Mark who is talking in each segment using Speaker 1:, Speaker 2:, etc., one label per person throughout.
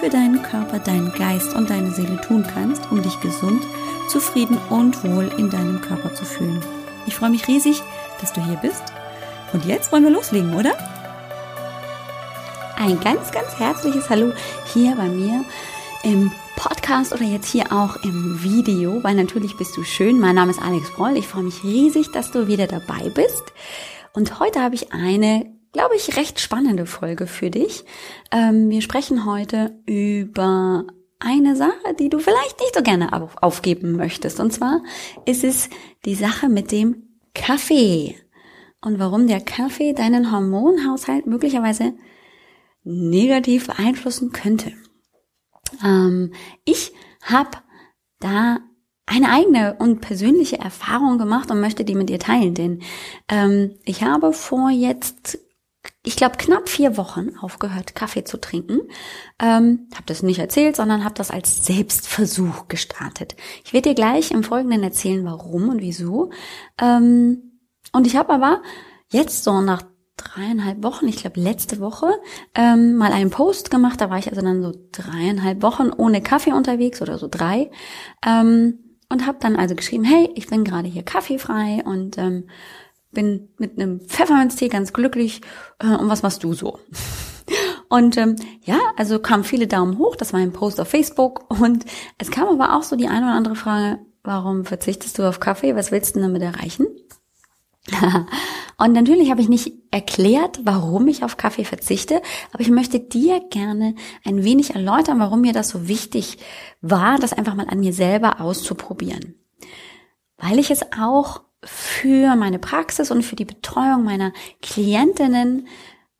Speaker 1: für deinen Körper, deinen Geist und deine Seele tun kannst, um dich gesund, zufrieden und wohl in deinem Körper zu fühlen. Ich freue mich riesig, dass du hier bist. Und jetzt wollen wir loslegen, oder? Ein ganz, ganz herzliches Hallo hier bei mir im Podcast oder jetzt hier auch im Video, weil natürlich bist du schön. Mein Name ist Alex Broll. Ich freue mich riesig, dass du wieder dabei bist. Und heute habe ich eine glaube ich, recht spannende Folge für dich. Ähm, wir sprechen heute über eine Sache, die du vielleicht nicht so gerne aufgeben möchtest. Und zwar ist es die Sache mit dem Kaffee. Und warum der Kaffee deinen Hormonhaushalt möglicherweise negativ beeinflussen könnte. Ähm, ich habe da eine eigene und persönliche Erfahrung gemacht und möchte die mit dir teilen, denn ähm, ich habe vor jetzt ich glaube, knapp vier Wochen aufgehört, Kaffee zu trinken. Ähm, habe das nicht erzählt, sondern habe das als Selbstversuch gestartet. Ich werde dir gleich im Folgenden erzählen, warum und wieso. Ähm, und ich habe aber jetzt so nach dreieinhalb Wochen, ich glaube letzte Woche, ähm, mal einen Post gemacht. Da war ich also dann so dreieinhalb Wochen ohne Kaffee unterwegs oder so drei. Ähm, und habe dann also geschrieben, hey, ich bin gerade hier kaffeefrei und ähm, bin mit einem Pfefferminztee ganz glücklich. Äh, und was machst du so? Und ähm, ja, also kamen viele Daumen hoch, das war ein Post auf Facebook. Und es kam aber auch so die eine oder andere Frage, warum verzichtest du auf Kaffee? Was willst du damit erreichen? und natürlich habe ich nicht erklärt, warum ich auf Kaffee verzichte, aber ich möchte dir gerne ein wenig erläutern, warum mir das so wichtig war, das einfach mal an mir selber auszuprobieren. Weil ich es auch für meine Praxis und für die Betreuung meiner Klientinnen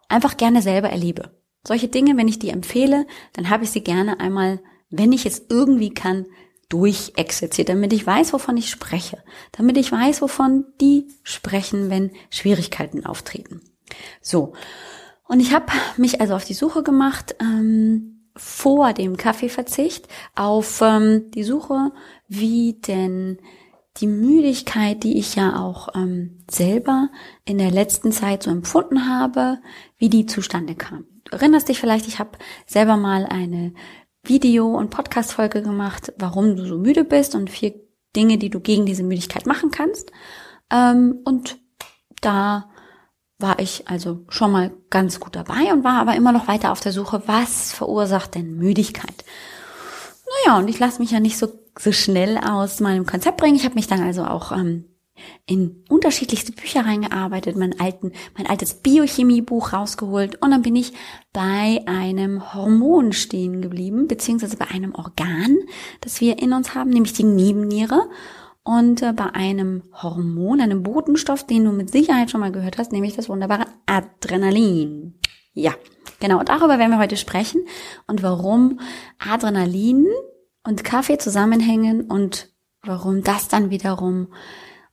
Speaker 1: einfach gerne selber erlebe. Solche Dinge, wenn ich die empfehle, dann habe ich sie gerne einmal, wenn ich es irgendwie kann, durchexerziert, damit ich weiß, wovon ich spreche, damit ich weiß, wovon die sprechen, wenn Schwierigkeiten auftreten. So, und ich habe mich also auf die Suche gemacht ähm, vor dem Kaffeeverzicht, auf ähm, die Suche, wie denn die Müdigkeit, die ich ja auch ähm, selber in der letzten Zeit so empfunden habe, wie die zustande kam. Du erinnerst dich vielleicht, ich habe selber mal eine Video- und Podcast-Folge gemacht, warum du so müde bist und vier Dinge, die du gegen diese Müdigkeit machen kannst. Ähm, und da war ich also schon mal ganz gut dabei und war aber immer noch weiter auf der Suche, was verursacht denn Müdigkeit? Naja, und ich lasse mich ja nicht so so schnell aus meinem Konzept bringen. Ich habe mich dann also auch ähm, in unterschiedlichste Bücher reingearbeitet, mein alten, mein altes Biochemiebuch rausgeholt und dann bin ich bei einem Hormon stehen geblieben, beziehungsweise bei einem Organ, das wir in uns haben, nämlich die Nebenniere und äh, bei einem Hormon, einem Botenstoff, den du mit Sicherheit schon mal gehört hast, nämlich das wunderbare Adrenalin. Ja, genau, darüber werden wir heute sprechen und warum Adrenalin und Kaffee zusammenhängen und warum das dann wiederum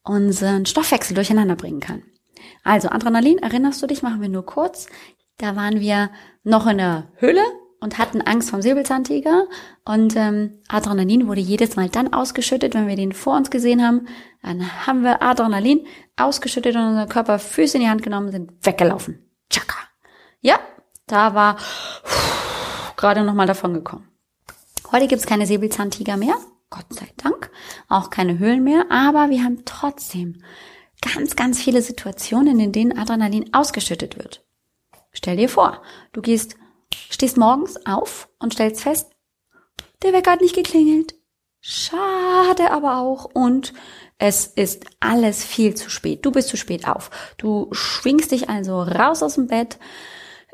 Speaker 1: unseren Stoffwechsel durcheinander bringen kann. Also Adrenalin, erinnerst du dich, machen wir nur kurz. Da waren wir noch in der Höhle und hatten Angst vom Säbelzahntiger und ähm, Adrenalin wurde jedes Mal dann ausgeschüttet, wenn wir den vor uns gesehen haben. Dann haben wir Adrenalin ausgeschüttet und unser Körper Füße in die Hand genommen, sind weggelaufen. Chaka. Ja, da war gerade noch mal davon gekommen. Heute gibt es keine Säbelzahntiger mehr, Gott sei Dank, auch keine Höhlen mehr, aber wir haben trotzdem ganz, ganz viele Situationen, in denen Adrenalin ausgeschüttet wird. Stell dir vor, du gehst, stehst morgens auf und stellst fest, der Wecker hat nicht geklingelt. Schade aber auch und es ist alles viel zu spät. Du bist zu spät auf. Du schwingst dich also raus aus dem Bett,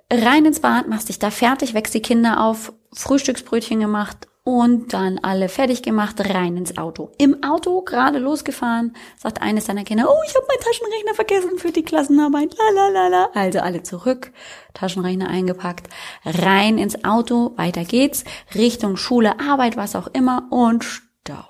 Speaker 1: rein ins Bad, machst dich da fertig, wächst die Kinder auf, Frühstücksbrötchen gemacht und dann alle fertig gemacht, rein ins Auto. Im Auto gerade losgefahren, sagt eines seiner Kinder, oh, ich habe meinen Taschenrechner vergessen für die Klassenarbeit. Lalalala. Also alle zurück, Taschenrechner eingepackt, rein ins Auto, weiter geht's, Richtung Schule, Arbeit, was auch immer und Stau.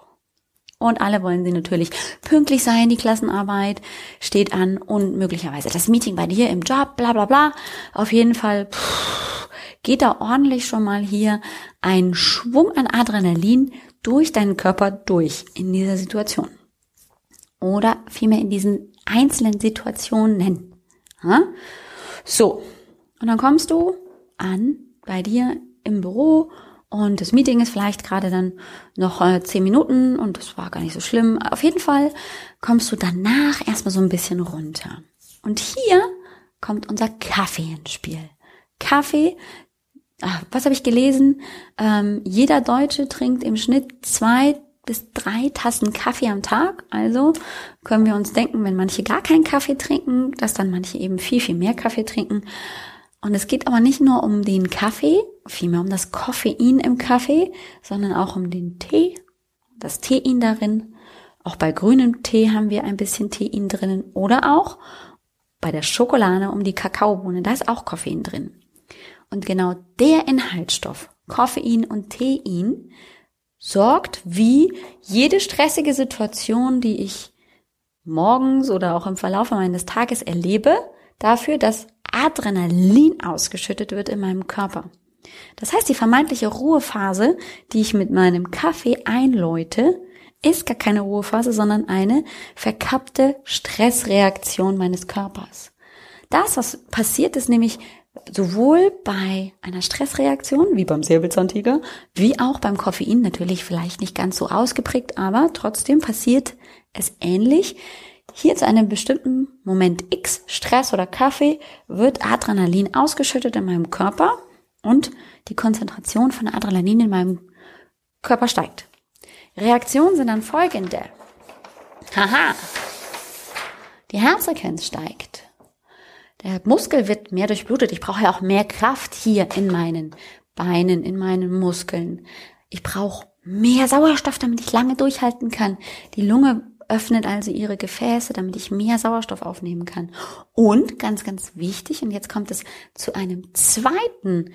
Speaker 1: Und alle wollen sie natürlich pünktlich sein, die Klassenarbeit steht an und möglicherweise das Meeting bei dir im Job, bla bla bla. Auf jeden Fall pff, geht da ordentlich schon mal hier ein Schwung an Adrenalin durch deinen Körper durch in dieser Situation. Oder vielmehr in diesen einzelnen Situationen. Ja? So, und dann kommst du an bei dir im Büro und das Meeting ist vielleicht gerade dann noch äh, zehn Minuten und das war gar nicht so schlimm. Auf jeden Fall kommst du danach erstmal so ein bisschen runter. Und hier kommt unser Kaffee ins Spiel. Kaffee, ach, was habe ich gelesen? Ähm, jeder Deutsche trinkt im Schnitt zwei bis drei Tassen Kaffee am Tag. Also können wir uns denken, wenn manche gar keinen Kaffee trinken, dass dann manche eben viel, viel mehr Kaffee trinken. Und es geht aber nicht nur um den Kaffee, vielmehr um das Koffein im Kaffee, sondern auch um den Tee, das Tein darin. Auch bei grünem Tee haben wir ein bisschen Tein drinnen oder auch bei der Schokolade um die Kakaobohne, da ist auch Koffein drin. Und genau der Inhaltsstoff, Koffein und Tein, sorgt wie jede stressige Situation, die ich morgens oder auch im Verlauf meines Tages erlebe, dafür, dass Adrenalin ausgeschüttet wird in meinem Körper. Das heißt, die vermeintliche Ruhephase, die ich mit meinem Kaffee einläute, ist gar keine Ruhephase, sondern eine verkappte Stressreaktion meines Körpers. Das, was passiert, ist nämlich sowohl bei einer Stressreaktion, wie beim Säbelzahntiger, wie auch beim Koffein, natürlich vielleicht nicht ganz so ausgeprägt, aber trotzdem passiert es ähnlich. Hier zu einem bestimmten Moment X, Stress oder Kaffee, wird Adrenalin ausgeschüttet in meinem Körper und die Konzentration von Adrenalin in meinem Körper steigt. Reaktionen sind dann folgende. Haha. Die Herzfrequenz steigt. Der Muskel wird mehr durchblutet. Ich brauche ja auch mehr Kraft hier in meinen Beinen, in meinen Muskeln. Ich brauche mehr Sauerstoff, damit ich lange durchhalten kann. Die Lunge öffnet also ihre Gefäße, damit ich mehr Sauerstoff aufnehmen kann. Und ganz, ganz wichtig, und jetzt kommt es zu einem zweiten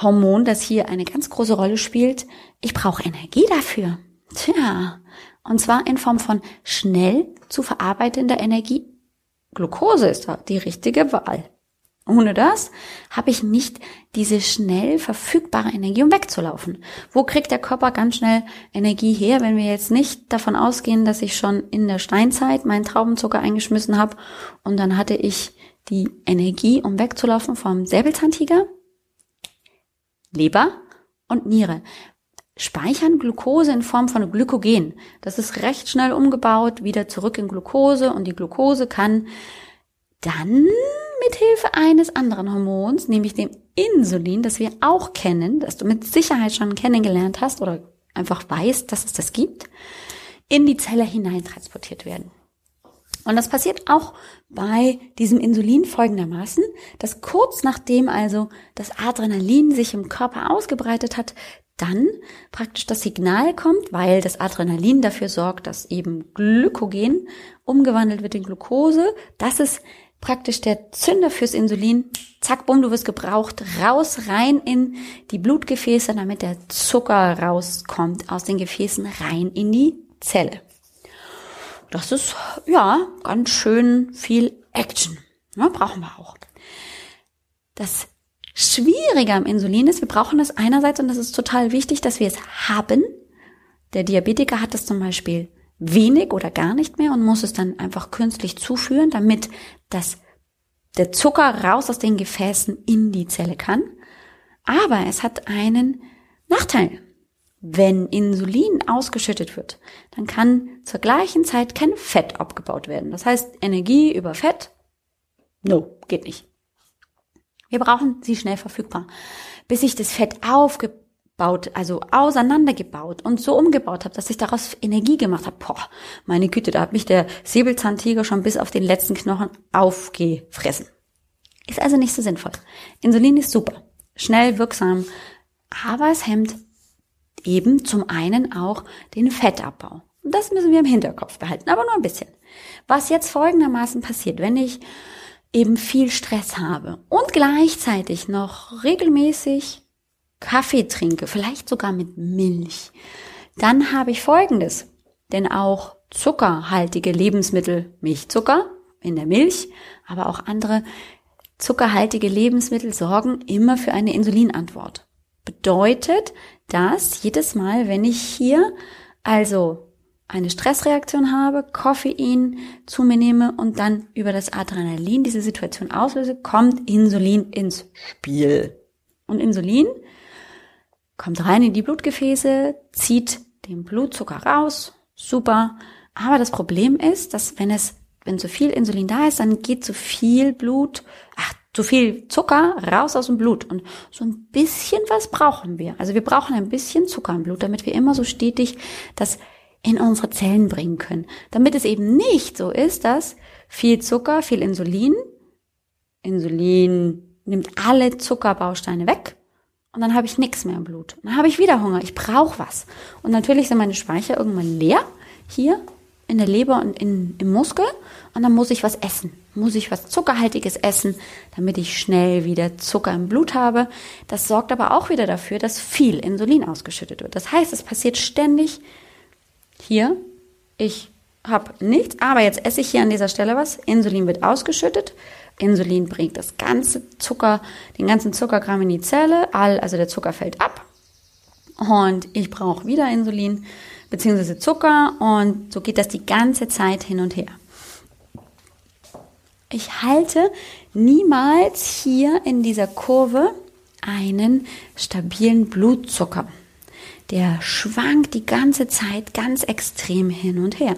Speaker 1: Hormon, das hier eine ganz große Rolle spielt. Ich brauche Energie dafür. Tja, und zwar in Form von schnell zu verarbeitender Energie Glucose ist da die richtige Wahl. Ohne das habe ich nicht diese schnell verfügbare Energie, um wegzulaufen. Wo kriegt der Körper ganz schnell Energie her, wenn wir jetzt nicht davon ausgehen, dass ich schon in der Steinzeit meinen Traubenzucker eingeschmissen habe und dann hatte ich die Energie, um wegzulaufen vom Säbelzahntiger, Leber und Niere. Speichern Glucose in Form von Glykogen. Das ist recht schnell umgebaut, wieder zurück in Glucose und die Glucose kann dann mit Hilfe eines anderen Hormons, nämlich dem Insulin, das wir auch kennen, das du mit Sicherheit schon kennengelernt hast oder einfach weißt, dass es das gibt, in die Zelle hineintransportiert werden. Und das passiert auch bei diesem Insulin folgendermaßen, dass kurz nachdem also das Adrenalin sich im Körper ausgebreitet hat, dann praktisch das Signal kommt, weil das Adrenalin dafür sorgt, dass eben Glykogen umgewandelt wird in Glucose. Das ist praktisch der Zünder fürs Insulin. Zack, bumm, du wirst gebraucht. Raus, rein in die Blutgefäße, damit der Zucker rauskommt aus den Gefäßen rein in die Zelle. Das ist, ja, ganz schön viel Action. Ja, brauchen wir auch. Das Schwierige am Insulin ist, wir brauchen das einerseits und das ist total wichtig, dass wir es haben. Der Diabetiker hat das zum Beispiel wenig oder gar nicht mehr und muss es dann einfach künstlich zuführen, damit das, der Zucker raus aus den Gefäßen in die Zelle kann. Aber es hat einen Nachteil. Wenn Insulin ausgeschüttet wird, dann kann zur gleichen Zeit kein Fett abgebaut werden. Das heißt, Energie über Fett, no, geht nicht. Wir brauchen sie schnell verfügbar. Bis ich das Fett aufgebaut, also auseinandergebaut und so umgebaut habe, dass ich daraus Energie gemacht habe. Boah, meine Güte, da hat mich der Säbelzahntiger schon bis auf den letzten Knochen aufgefressen. Ist also nicht so sinnvoll. Insulin ist super, schnell wirksam, aber es hemmt eben zum einen auch den Fettabbau. Und das müssen wir im Hinterkopf behalten, aber nur ein bisschen. Was jetzt folgendermaßen passiert, wenn ich eben viel Stress habe und gleichzeitig noch regelmäßig Kaffee trinke, vielleicht sogar mit Milch, dann habe ich Folgendes. Denn auch zuckerhaltige Lebensmittel, Milchzucker in der Milch, aber auch andere zuckerhaltige Lebensmittel sorgen immer für eine Insulinantwort. Bedeutet, dass jedes Mal, wenn ich hier also eine Stressreaktion habe, Koffein zu mir nehme und dann über das Adrenalin diese Situation auslöse, kommt Insulin ins Spiel. Und Insulin kommt rein in die Blutgefäße, zieht den Blutzucker raus, super. Aber das Problem ist, dass wenn es, wenn zu viel Insulin da ist, dann geht zu viel Blut, ach, zu viel Zucker raus aus dem Blut. Und so ein bisschen was brauchen wir. Also wir brauchen ein bisschen Zucker im Blut, damit wir immer so stetig das in unsere Zellen bringen können. Damit es eben nicht so ist, dass viel Zucker, viel Insulin, Insulin nimmt alle Zuckerbausteine weg und dann habe ich nichts mehr im Blut. Dann habe ich wieder Hunger. Ich brauche was. Und natürlich sind meine Speicher irgendwann leer hier in der Leber und in, im Muskel und dann muss ich was essen. Muss ich was Zuckerhaltiges essen, damit ich schnell wieder Zucker im Blut habe. Das sorgt aber auch wieder dafür, dass viel Insulin ausgeschüttet wird. Das heißt, es passiert ständig hier, ich habe nichts, aber jetzt esse ich hier an dieser Stelle was. Insulin wird ausgeschüttet. Insulin bringt das ganze Zucker, den ganzen Zuckergramm in die Zelle, all, also der Zucker fällt ab. Und ich brauche wieder Insulin beziehungsweise Zucker und so geht das die ganze Zeit hin und her. Ich halte niemals hier in dieser Kurve einen stabilen Blutzucker der schwankt die ganze Zeit ganz extrem hin und her.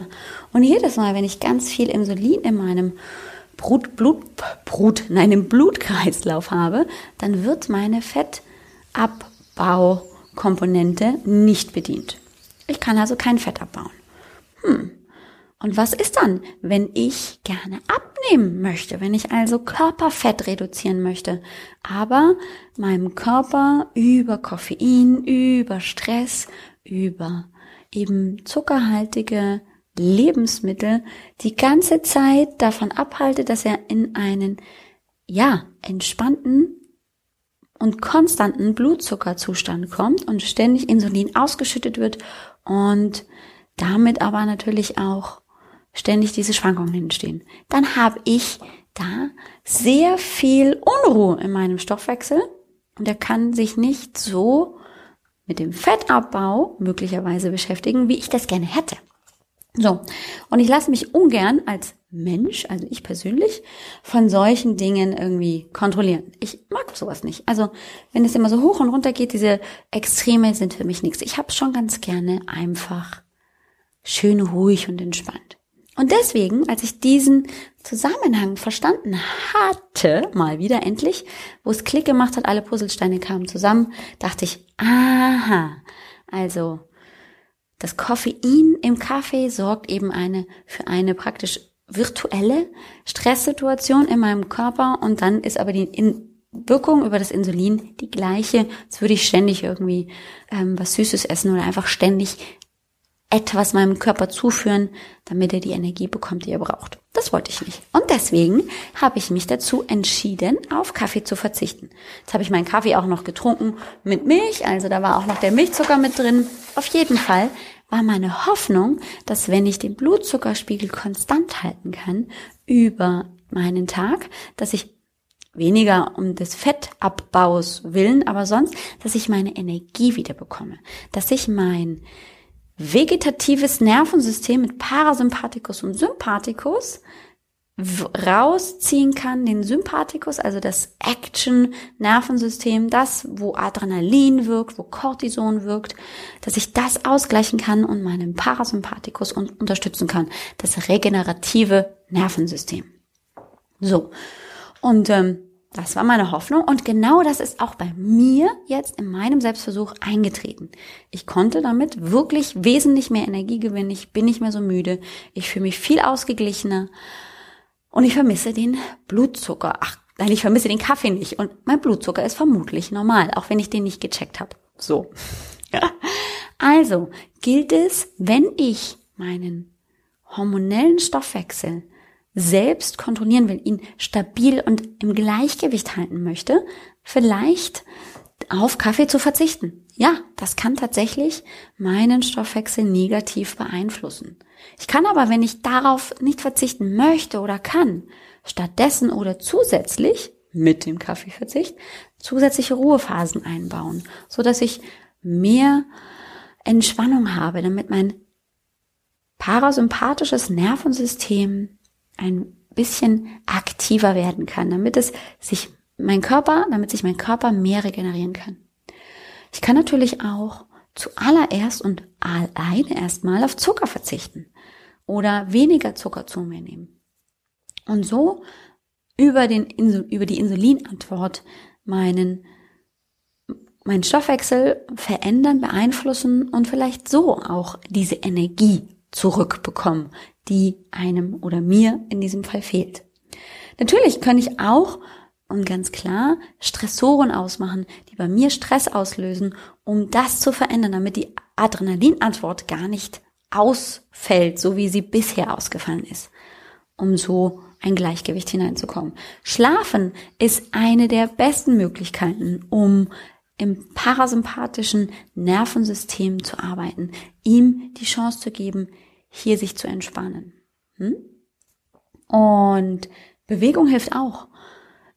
Speaker 1: Und jedes Mal, wenn ich ganz viel Insulin in meinem Brut, Blut, Brut, nein, im Blutkreislauf habe, dann wird meine Fettabbaukomponente nicht bedient. Ich kann also kein Fett abbauen. Hm, und was ist dann, wenn ich gerne abnehmen möchte, wenn ich also Körperfett reduzieren möchte, aber meinem Körper über Koffein, über Stress, über eben zuckerhaltige Lebensmittel die ganze Zeit davon abhalte, dass er in einen, ja, entspannten und konstanten Blutzuckerzustand kommt und ständig Insulin ausgeschüttet wird und damit aber natürlich auch ständig diese Schwankungen entstehen, dann habe ich da sehr viel Unruhe in meinem Stoffwechsel und er kann sich nicht so mit dem Fettabbau möglicherweise beschäftigen, wie ich das gerne hätte. So, und ich lasse mich ungern als Mensch, also ich persönlich, von solchen Dingen irgendwie kontrollieren. Ich mag sowas nicht. Also wenn es immer so hoch und runter geht, diese Extreme sind für mich nichts. Ich habe schon ganz gerne einfach schön ruhig und entspannt. Und deswegen, als ich diesen Zusammenhang verstanden hatte, mal wieder endlich, wo es Klick gemacht hat, alle Puzzlesteine kamen zusammen, dachte ich, aha, also das Koffein im Kaffee sorgt eben eine für eine praktisch virtuelle Stresssituation in meinem Körper und dann ist aber die in Wirkung über das Insulin die gleiche, als würde ich ständig irgendwie ähm, was Süßes essen oder einfach ständig etwas meinem Körper zuführen, damit er die Energie bekommt, die er braucht. Das wollte ich nicht. Und deswegen habe ich mich dazu entschieden, auf Kaffee zu verzichten. Jetzt habe ich meinen Kaffee auch noch getrunken mit Milch, also da war auch noch der Milchzucker mit drin. Auf jeden Fall war meine Hoffnung, dass wenn ich den Blutzuckerspiegel konstant halten kann über meinen Tag, dass ich weniger um des Fettabbaus willen, aber sonst, dass ich meine Energie wieder bekomme, dass ich mein vegetatives Nervensystem mit Parasympathikus und Sympathikus rausziehen kann, den Sympathikus, also das Action-Nervensystem, das, wo Adrenalin wirkt, wo Cortison wirkt, dass ich das ausgleichen kann und meinen Parasympathikus unterstützen kann, das regenerative Nervensystem. So. Und ähm, das war meine Hoffnung und genau das ist auch bei mir jetzt in meinem Selbstversuch eingetreten. Ich konnte damit wirklich wesentlich mehr Energie gewinnen. Ich bin nicht mehr so müde. Ich fühle mich viel ausgeglichener und ich vermisse den Blutzucker. Ach, nein, ich vermisse den Kaffee nicht und mein Blutzucker ist vermutlich normal, auch wenn ich den nicht gecheckt habe. So. Also gilt es, wenn ich meinen hormonellen Stoffwechsel selbst kontrollieren will, ihn stabil und im Gleichgewicht halten möchte, vielleicht auf Kaffee zu verzichten. Ja, das kann tatsächlich meinen Stoffwechsel negativ beeinflussen. Ich kann aber, wenn ich darauf nicht verzichten möchte oder kann, stattdessen oder zusätzlich mit dem Kaffeeverzicht zusätzliche Ruhephasen einbauen, so dass ich mehr Entspannung habe, damit mein parasympathisches Nervensystem ein bisschen aktiver werden kann, damit es sich mein Körper, damit sich mein Körper mehr regenerieren kann. Ich kann natürlich auch zuallererst und alleine erstmal auf Zucker verzichten oder weniger Zucker zu mir nehmen. Und so über, den, über die Insulinantwort meinen, meinen Stoffwechsel verändern, beeinflussen und vielleicht so auch diese Energie zurückbekommen, die einem oder mir in diesem Fall fehlt. Natürlich kann ich auch und ganz klar Stressoren ausmachen, die bei mir Stress auslösen, um das zu verändern, damit die Adrenalinantwort gar nicht ausfällt, so wie sie bisher ausgefallen ist, um so ein Gleichgewicht hineinzukommen. Schlafen ist eine der besten Möglichkeiten, um im parasympathischen Nervensystem zu arbeiten, ihm die Chance zu geben, hier sich zu entspannen. Hm? Und Bewegung hilft auch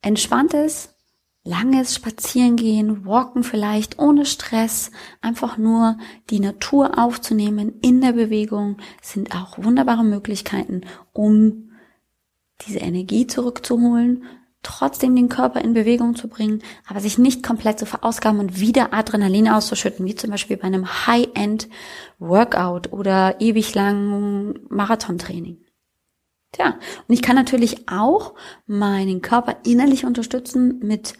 Speaker 1: entspanntes, langes Spazierengehen, Walken vielleicht ohne Stress, einfach nur die Natur aufzunehmen in der Bewegung sind auch wunderbare Möglichkeiten, um diese Energie zurückzuholen, trotzdem den Körper in Bewegung zu bringen, aber sich nicht komplett zu verausgaben und wieder Adrenalin auszuschütten, wie zum Beispiel bei einem High-End-Workout oder ewig langen Marathontraining. Tja, und ich kann natürlich auch meinen Körper innerlich unterstützen mit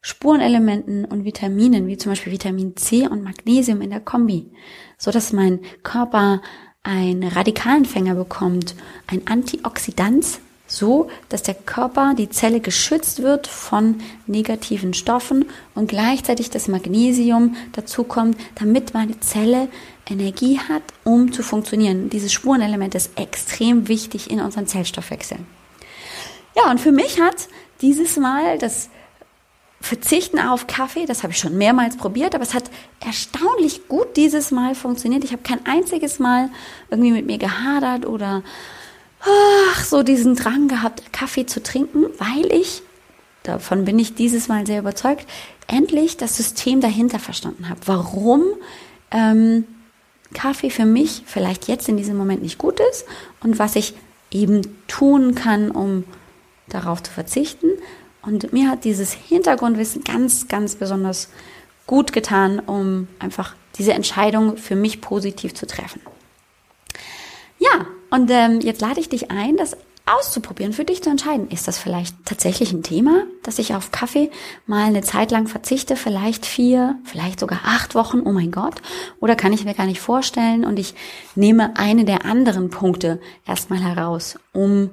Speaker 1: Spurenelementen und Vitaminen, wie zum Beispiel Vitamin C und Magnesium in der Kombi, so dass mein Körper einen Radikalempfänger bekommt, ein Antioxidant, so dass der Körper, die Zelle geschützt wird von negativen Stoffen und gleichzeitig das Magnesium dazu kommt, damit meine Zelle Energie hat, um zu funktionieren. Dieses Spurenelement ist extrem wichtig in unserem Zellstoffwechsel. Ja, und für mich hat dieses Mal das Verzichten auf Kaffee, das habe ich schon mehrmals probiert, aber es hat erstaunlich gut dieses Mal funktioniert. Ich habe kein einziges Mal irgendwie mit mir gehadert oder ach, so diesen Drang gehabt, Kaffee zu trinken, weil ich, davon bin ich dieses Mal sehr überzeugt, endlich das System dahinter verstanden habe. Warum ähm, Kaffee für mich vielleicht jetzt in diesem Moment nicht gut ist und was ich eben tun kann, um darauf zu verzichten. Und mir hat dieses Hintergrundwissen ganz, ganz besonders gut getan, um einfach diese Entscheidung für mich positiv zu treffen. Ja, und ähm, jetzt lade ich dich ein, das auszuprobieren, für dich zu entscheiden, ist das vielleicht tatsächlich ein Thema, dass ich auf Kaffee mal eine Zeit lang verzichte, vielleicht vier, vielleicht sogar acht Wochen, oh mein Gott, oder kann ich mir gar nicht vorstellen und ich nehme eine der anderen Punkte erstmal heraus, um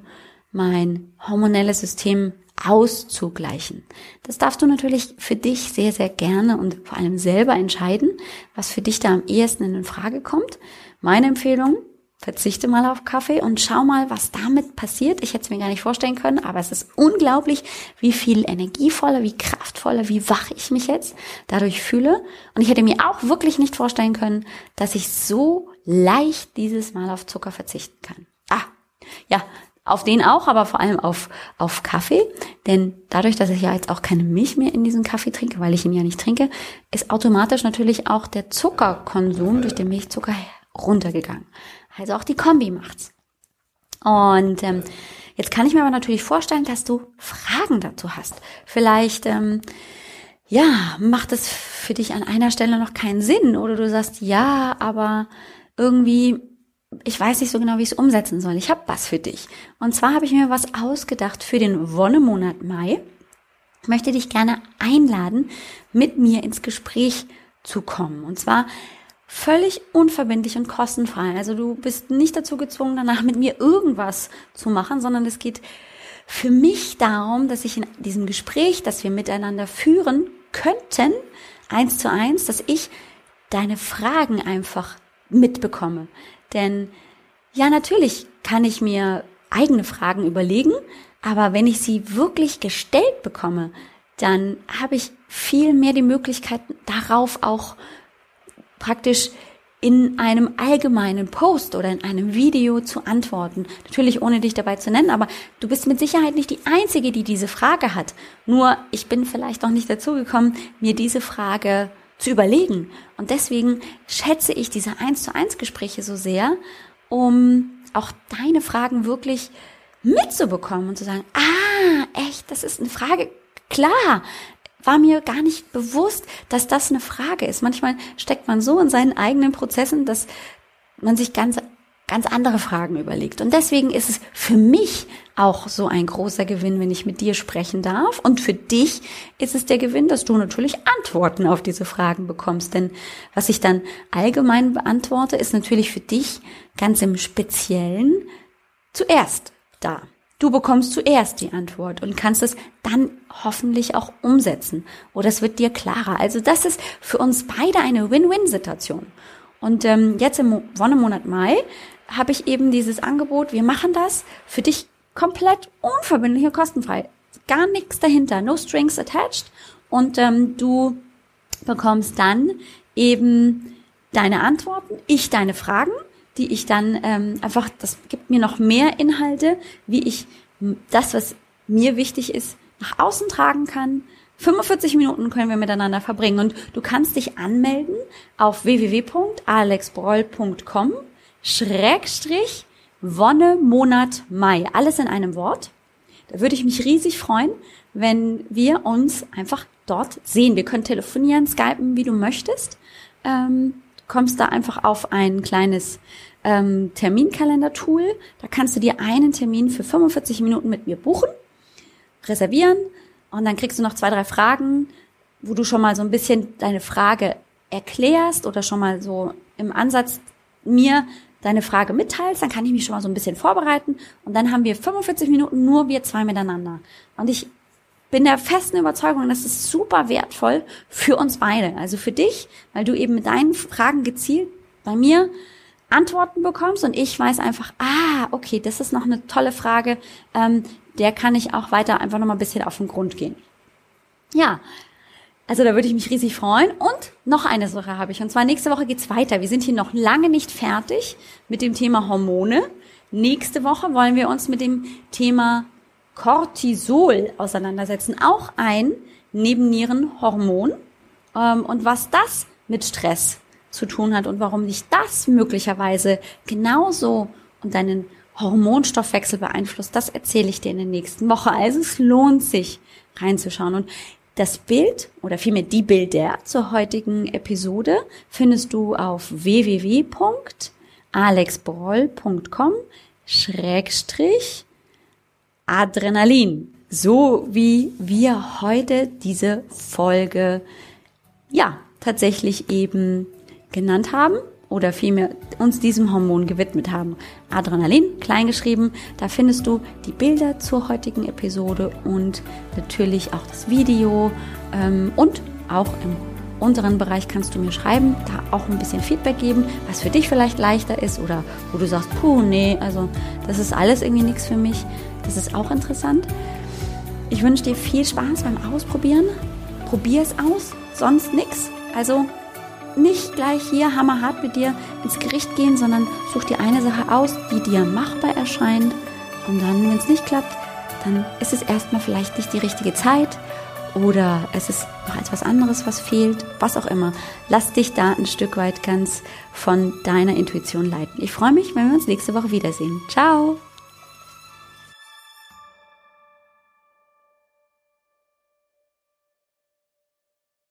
Speaker 1: mein hormonelles System auszugleichen. Das darfst du natürlich für dich sehr, sehr gerne und vor allem selber entscheiden, was für dich da am ehesten in Frage kommt. Meine Empfehlung, verzichte mal auf Kaffee und schau mal, was damit passiert. Ich hätte es mir gar nicht vorstellen können, aber es ist unglaublich, wie viel energievoller, wie kraftvoller, wie wach ich mich jetzt dadurch fühle. Und ich hätte mir auch wirklich nicht vorstellen können, dass ich so leicht dieses Mal auf Zucker verzichten kann. Ah, ja, auf den auch, aber vor allem auf, auf Kaffee. Denn dadurch, dass ich ja jetzt auch keine Milch mehr in diesen Kaffee trinke, weil ich ihn ja nicht trinke, ist automatisch natürlich auch der Zuckerkonsum durch den Milchzucker runtergegangen. Also auch die Kombi macht's. Und ähm, jetzt kann ich mir aber natürlich vorstellen, dass du Fragen dazu hast. Vielleicht, ähm, ja, macht es für dich an einer Stelle noch keinen Sinn oder du sagst, ja, aber irgendwie, ich weiß nicht so genau, wie ich es umsetzen soll. Ich habe was für dich. Und zwar habe ich mir was ausgedacht für den Wonnemonat Mai. Ich möchte dich gerne einladen, mit mir ins Gespräch zu kommen. Und zwar völlig unverbindlich und kostenfrei. Also du bist nicht dazu gezwungen, danach mit mir irgendwas zu machen, sondern es geht für mich darum, dass ich in diesem Gespräch, das wir miteinander führen könnten, eins zu eins, dass ich deine Fragen einfach mitbekomme. Denn ja, natürlich kann ich mir eigene Fragen überlegen, aber wenn ich sie wirklich gestellt bekomme, dann habe ich viel mehr die Möglichkeit, darauf auch praktisch in einem allgemeinen Post oder in einem Video zu antworten. Natürlich ohne dich dabei zu nennen, aber du bist mit Sicherheit nicht die Einzige, die diese Frage hat. Nur ich bin vielleicht noch nicht dazu gekommen, mir diese Frage zu überlegen. Und deswegen schätze ich diese eins zu eins Gespräche so sehr, um auch deine Fragen wirklich mitzubekommen und zu sagen, ah, echt, das ist eine Frage, klar, war mir gar nicht bewusst, dass das eine Frage ist. Manchmal steckt man so in seinen eigenen Prozessen, dass man sich ganz ganz andere Fragen überlegt. Und deswegen ist es für mich auch so ein großer Gewinn, wenn ich mit dir sprechen darf. Und für dich ist es der Gewinn, dass du natürlich Antworten auf diese Fragen bekommst. Denn was ich dann allgemein beantworte, ist natürlich für dich ganz im Speziellen zuerst da. Du bekommst zuerst die Antwort und kannst es dann hoffentlich auch umsetzen. Oder es wird dir klarer. Also das ist für uns beide eine Win-Win-Situation. Und ähm, jetzt im Wonnemonat Mai habe ich eben dieses Angebot, wir machen das für dich komplett unverbindlich und kostenfrei. Gar nichts dahinter, no strings attached. Und ähm, du bekommst dann eben deine Antworten, ich deine Fragen die ich dann ähm, einfach, das gibt mir noch mehr Inhalte, wie ich das, was mir wichtig ist, nach außen tragen kann. 45 Minuten können wir miteinander verbringen und du kannst dich anmelden auf www.alexbroll.com Schrägstrich Wonne Monat Mai. Alles in einem Wort. Da würde ich mich riesig freuen, wenn wir uns einfach dort sehen. Wir können telefonieren, skypen, wie du möchtest. Ähm, kommst da einfach auf ein kleines ähm, Terminkalender-Tool. Da kannst du dir einen Termin für 45 Minuten mit mir buchen, reservieren und dann kriegst du noch zwei, drei Fragen, wo du schon mal so ein bisschen deine Frage erklärst oder schon mal so im Ansatz mir deine Frage mitteilst, dann kann ich mich schon mal so ein bisschen vorbereiten und dann haben wir 45 Minuten nur wir zwei miteinander. Und ich bin der festen Überzeugung, das ist super wertvoll für uns beide. Also für dich, weil du eben mit deinen Fragen gezielt bei mir Antworten bekommst und ich weiß einfach, ah, okay, das ist noch eine tolle Frage, ähm, der kann ich auch weiter einfach noch mal ein bisschen auf den Grund gehen. Ja, also da würde ich mich riesig freuen. Und noch eine Sache habe ich. Und zwar nächste Woche geht's weiter. Wir sind hier noch lange nicht fertig mit dem Thema Hormone. Nächste Woche wollen wir uns mit dem Thema Cortisol auseinandersetzen. Auch ein Nebennierenhormon. Ähm, und was das mit Stress zu tun hat und warum dich das möglicherweise genauso und deinen Hormonstoffwechsel beeinflusst, das erzähle ich dir in der nächsten Woche. Also es lohnt sich reinzuschauen. Und das Bild oder vielmehr die Bilder zur heutigen Episode findest du auf www.alexbroll.com Schrägstrich Adrenalin. So wie wir heute diese Folge ja tatsächlich eben genannt haben oder vielmehr uns diesem Hormon gewidmet haben. Adrenalin, kleingeschrieben, da findest du die Bilder zur heutigen Episode und natürlich auch das Video ähm, und auch im unteren Bereich kannst du mir schreiben, da auch ein bisschen Feedback geben, was für dich vielleicht leichter ist oder wo du sagst, puh, nee, also das ist alles irgendwie nichts für mich. Das ist auch interessant. Ich wünsche dir viel Spaß beim Ausprobieren. Probier es aus, sonst nichts. Also nicht gleich hier hammerhart mit dir ins Gericht gehen, sondern such dir eine Sache aus, die dir machbar erscheint. Und dann, wenn es nicht klappt, dann ist es erstmal vielleicht nicht die richtige Zeit oder es ist noch etwas anderes, was fehlt, was auch immer. Lass dich da ein Stück weit ganz von deiner Intuition leiten. Ich freue mich, wenn wir uns nächste Woche wiedersehen. Ciao!